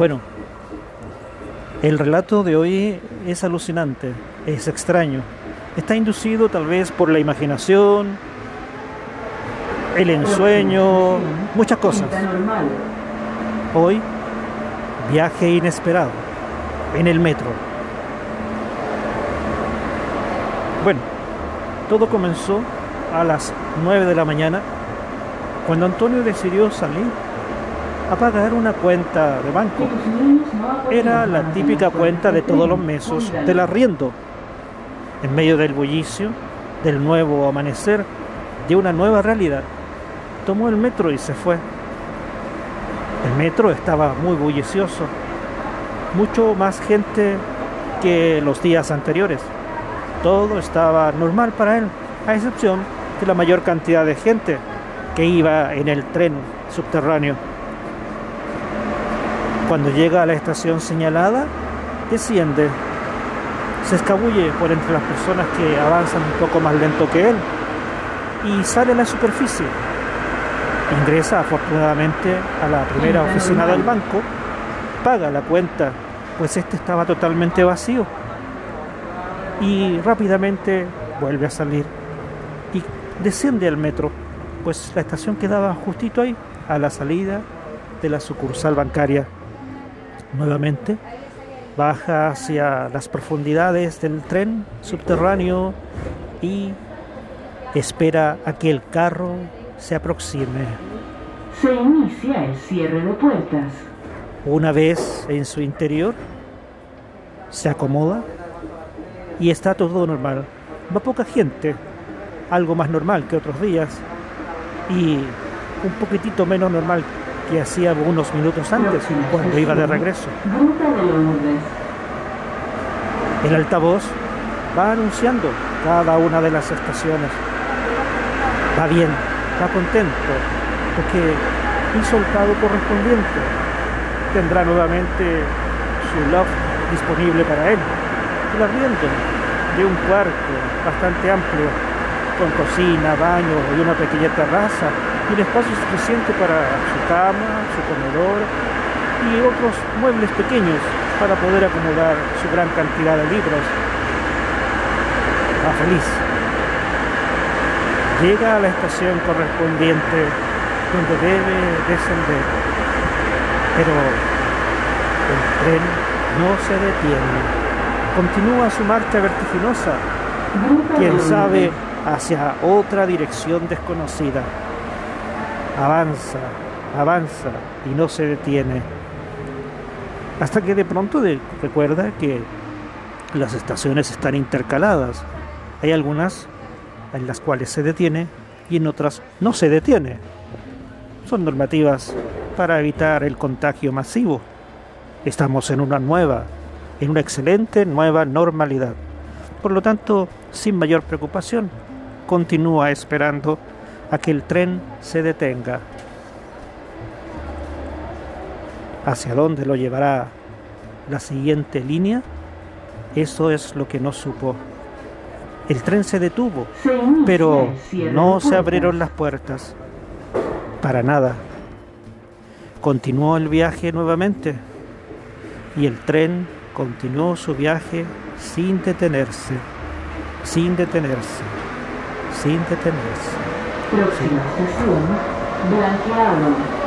Bueno, el relato de hoy es alucinante, es extraño. Está inducido tal vez por la imaginación, el ensueño, muchas cosas. Hoy, viaje inesperado en el metro. Bueno, todo comenzó a las 9 de la mañana cuando Antonio decidió salir a pagar una cuenta de banco. Era la típica cuenta de todos los meses del arriendo. En medio del bullicio, del nuevo amanecer, de una nueva realidad, tomó el metro y se fue. El metro estaba muy bullicioso, mucho más gente que los días anteriores. Todo estaba normal para él, a excepción de la mayor cantidad de gente que iba en el tren subterráneo. Cuando llega a la estación señalada, desciende, se escabulle por entre las personas que avanzan un poco más lento que él y sale a la superficie. Ingresa afortunadamente a la primera oficina del banco, paga la cuenta, pues este estaba totalmente vacío y rápidamente vuelve a salir y desciende al metro, pues la estación quedaba justito ahí, a la salida de la sucursal bancaria nuevamente, baja hacia las profundidades del tren subterráneo y espera a que el carro se aproxime. Se inicia el cierre de puertas. Una vez en su interior, se acomoda y está todo normal. Va poca gente, algo más normal que otros días y un poquitito menos normal que hacía unos minutos antes cuando iba de regreso. El altavoz va anunciando cada una de las estaciones. Va bien, va contento, porque hizo el pago correspondiente. Tendrá nuevamente su loft disponible para él. El arriendo de un cuarto bastante amplio, con cocina, baño y una pequeña terraza y un espacio suficiente para su cama, su comedor y otros muebles pequeños para poder acomodar su gran cantidad de libros. Va feliz. Llega a la estación correspondiente donde debe descender, pero el tren no se detiene. Continúa su marcha vertiginosa, quién sabe, hacia otra dirección desconocida avanza, avanza y no se detiene. Hasta que de pronto recuerda que las estaciones están intercaladas. Hay algunas en las cuales se detiene y en otras no se detiene. Son normativas para evitar el contagio masivo. Estamos en una nueva, en una excelente nueva normalidad. Por lo tanto, sin mayor preocupación, continúa esperando a que el tren se detenga. ¿Hacia dónde lo llevará la siguiente línea? Eso es lo que no supo. El tren se detuvo, pero no se abrieron las puertas. Para nada. Continuó el viaje nuevamente y el tren continuó su viaje sin detenerse, sin detenerse, sin detenerse. Próxima estación, Blanqueado.